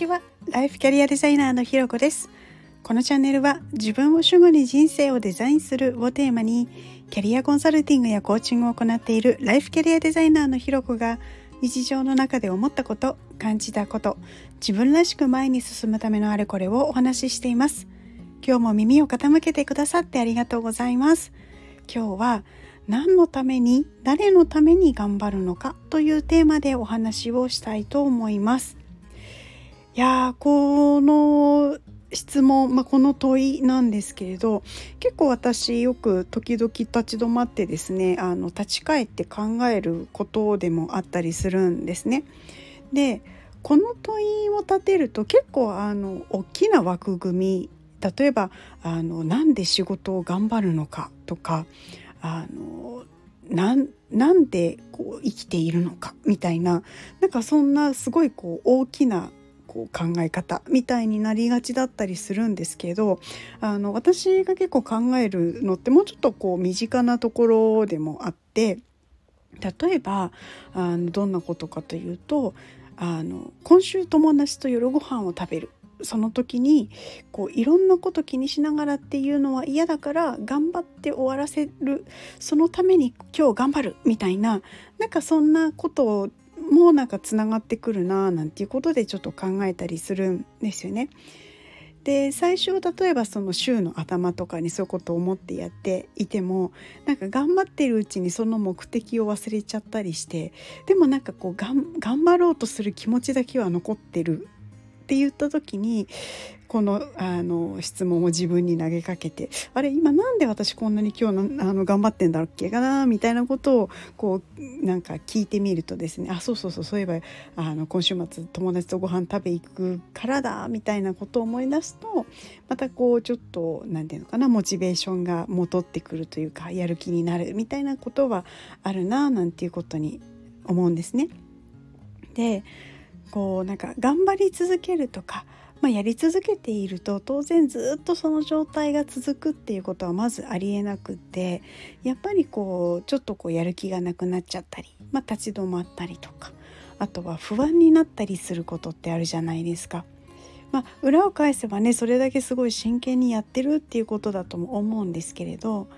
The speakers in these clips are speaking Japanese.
ちはライフキャリアデザイナーのひろこです。このチャンネルは自分を主語に人生をデザインするをテーマにキャリアコンサルティングやコーチングを行っているライフキャリアデザイナーのひろこが日常の中で思ったこと感じたこと自分らしく前に進むためのあれこれをお話ししています。今日も耳を傾けてくださってありがとうございます。今日は何のために誰のために頑張るのかというテーマでお話をしたいと思います。いやーこの質問、まあ、この問いなんですけれど結構私よく時々立ち止まってですねあの立ち返って考えることでもあったりするんですね。でこの問いを立てると結構あの大きな枠組み例えばあのなんで仕事を頑張るのかとかあのなんなんでこう生きているのかみたいななんかそんなすごいこう大きなこう考え方みたいになりがちだったりするんですけどあの私が結構考えるのってもうちょっとこう身近なところでもあって例えばあのどんなことかというとあの今週友達と夜ご飯を食べる。その時にこういろんなこと気にしながらっていうのは嫌だから頑張って終わらせる。そのために今日頑張るみたいななんかそんなことをもなんかつながってくるななんていうことでちょっと考えたりするんですよね。で最初例えばその週の頭とかにそういうことを思ってやっていてもなんか頑張ってるうちにその目的を忘れちゃったりしてでもなんかこう頑張ろうとする気持ちだけは残ってるって言った時にこのあの質問を自分に投げかけてあれ今なんで私こんなに今日のあの頑張ってんだろうっけかなみたいなことをこうなんか聞いてみるとですねあそうそうそうそういえばあの今週末友達とご飯食べ行くからだみたいなことを思い出すとまたこうちょっと何て言うのかなモチベーションが戻ってくるというかやる気になるみたいなことはあるななんていうことに思うんですね。でこうなんか頑張り続けるとかまあ、やり続けていると当然ずっとその状態が続くっていうことはまずありえなくってやっぱりこうちょっとこうやる気がなくなっちゃったり、まあ、立ち止まったりとかあとは不安になったりすることってあるじゃないですか。まあ、裏を返せばねそれだけすごい真剣にやってるっていうことだとも思うんですけれど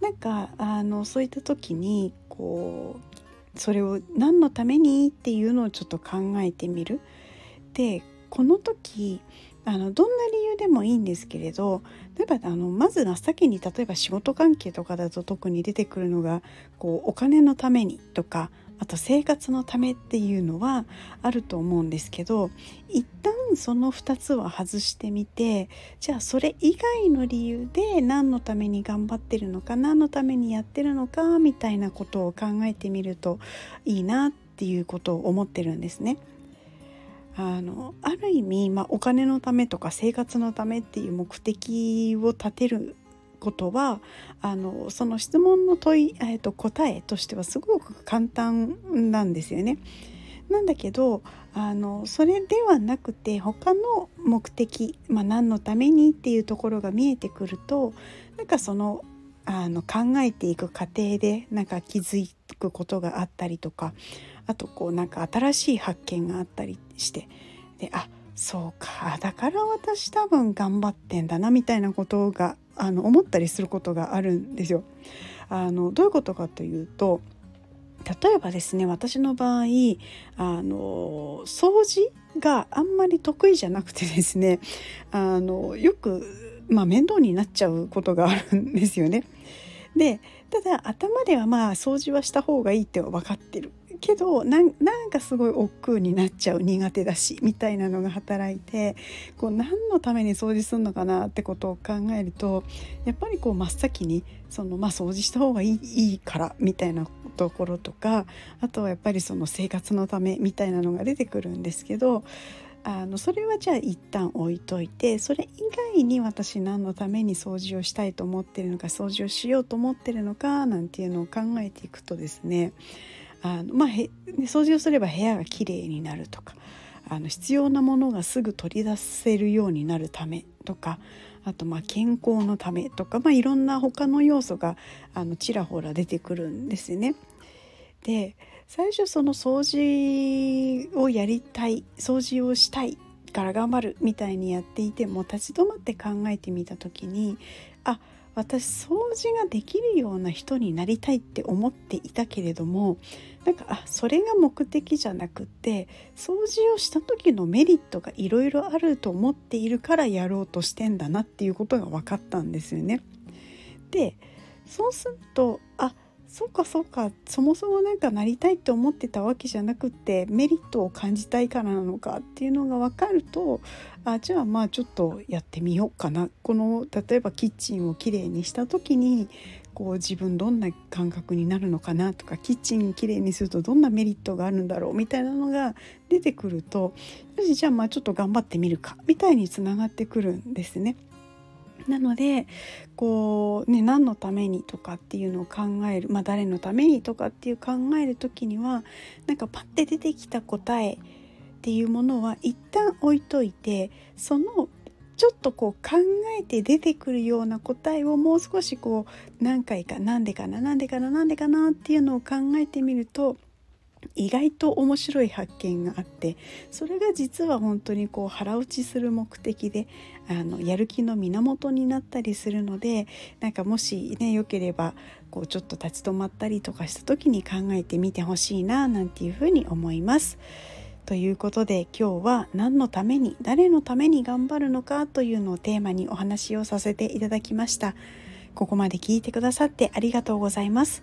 なんかあのそういった時にこうそれを何のためにっていうのをちょっと考えてみる。でこの時あのどんな理由でもいいんですけれど例えばあのまず真っ先に例えば仕事関係とかだと特に出てくるのがこうお金のためにとかあと生活のためっていうのはあると思うんですけど一旦その2つは外してみてじゃあそれ以外の理由で何のために頑張ってるのか何のためにやってるのかみたいなことを考えてみるといいなっていうことを思ってるんですね。あのある意味、まあ、お金のためとか生活のためっていう目的を立てることはあのその質問の問い、えー、と答えとしてはすごく簡単なんですよね。なんだけどあのそれではなくて他の目的、まあ、何のためにっていうところが見えてくるとなんかそのあの考えていく過程でなんか気づくことがあったりとかあとこうなんか新しい発見があったりしてであそうかだから私多分頑張ってんだなみたいなことがあの思ったりすることがあるんですよ。あのどういうことかというと例えばですね私の場合あの掃除があんまり得意じゃなくてですねあのよく、まあ、面倒になっちゃうことがあるんですよね。でただ頭ではまあ掃除はした方がいいって分かってるけどなんかすごい億劫になっちゃう苦手だしみたいなのが働いてこう何のために掃除するのかなってことを考えるとやっぱりこう真っ先にそのまあ掃除した方がいいいいからみたいなところとかあとはやっぱりその生活のためみたいなのが出てくるんですけどあのそれはじゃあ一旦置いといてそれ以外に私何のために掃除をしたいと思ってるのか掃除をしようと思ってるのかなんていうのを考えていくとですねあの、まあ、掃除をすれば部屋がきれいになるとかあの必要なものがすぐ取り出せるようになるためとかあとまあ健康のためとか、まあ、いろんな他の要素があのちらほら出てくるんですよね。で最初その掃除をやりたい掃除をしたいから頑張るみたいにやっていても立ち止まって考えてみた時にあっ私掃除ができるような人になりたいって思っていたけれどもなんかあそれが目的じゃなくって掃除をした時のメリットがいろいろあると思っているからやろうとしてんだなっていうことが分かったんですよね。でそうするとあそうかそうかそもそも何かなりたいって思ってたわけじゃなくてメリットを感じたいからなのかっていうのが分かるとあじゃあまあちょっとやってみようかなこの例えばキッチンをきれいにした時にこう自分どんな感覚になるのかなとかキッチンきれいにするとどんなメリットがあるんだろうみたいなのが出てくるとよしじゃあまあちょっと頑張ってみるかみたいにつながってくるんですね。なのでこうね何のためにとかっていうのを考える、まあ、誰のためにとかっていう考える時にはなんかパッて出てきた答えっていうものは一旦置いといてそのちょっとこう考えて出てくるような答えをもう少しこう何回か何でかな何でかな何でかなっていうのを考えてみると意外と面白い発見があってそれが実は本当にこう腹落ちする目的であのやる気の源になったりするのでなんかもしね良ければこうちょっと立ち止まったりとかした時に考えてみてほしいななんていうふうに思います。ということで今日は何のために誰のために頑張るのかというのをテーマにお話をさせていただきました。ここまで聞いてくださってありがとうございます。